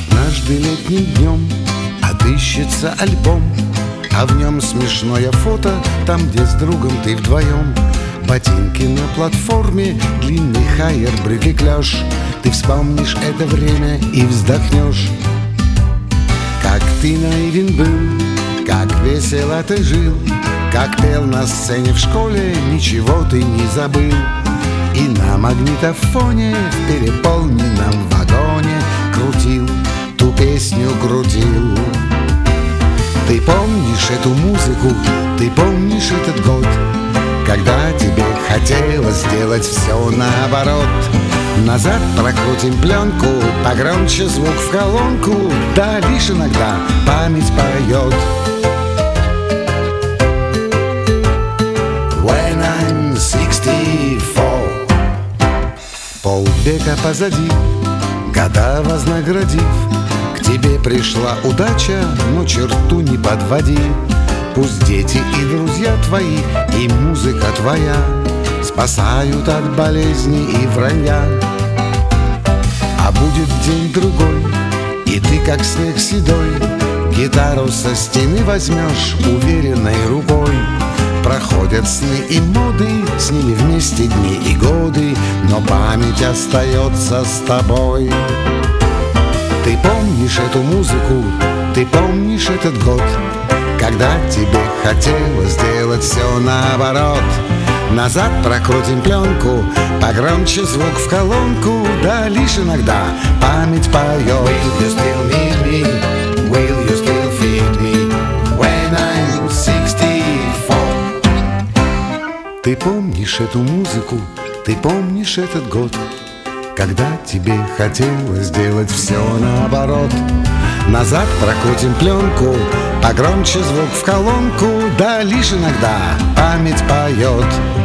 Однажды летним днем отыщется альбом А в нем смешное фото, там, где с другом ты вдвоем Ботинки на платформе, длинный хайер, брюки клеш Ты вспомнишь это время и вздохнешь Как ты наивен был, как весело ты жил Как пел на сцене в школе, ничего ты не забыл. И на магнитофоне в переполненном вагоне Крутил, ту песню крутил. Ты помнишь эту музыку, ты помнишь этот год когда тебе хотелось сделать все наоборот. Назад прокрутим пленку, погромче звук в колонку Да лишь иногда память поет When I'm 64 Полвека позади, года вознаградив К тебе пришла удача, но черту не подводи. Пусть дети и друзья твои, и музыка твоя Спасают от болезни и вранья. А будет день другой, и ты как снег седой Гитару со стены возьмешь уверенной рукой Проходят сны и моды, с ними вместе дни и годы Но память остается с тобой. Ты помнишь эту музыку, ты помнишь этот год когда тебе хотелось сделать все наоборот. Назад прокрутим пленку, погромче звук в колонку Да лишь иногда память поет помнишь эту музыку? Ты помнишь этот год? Когда тебе хотелось сделать все наоборот Назад прокрутим пленку, погромче звук в колонку Да лишь иногда память поет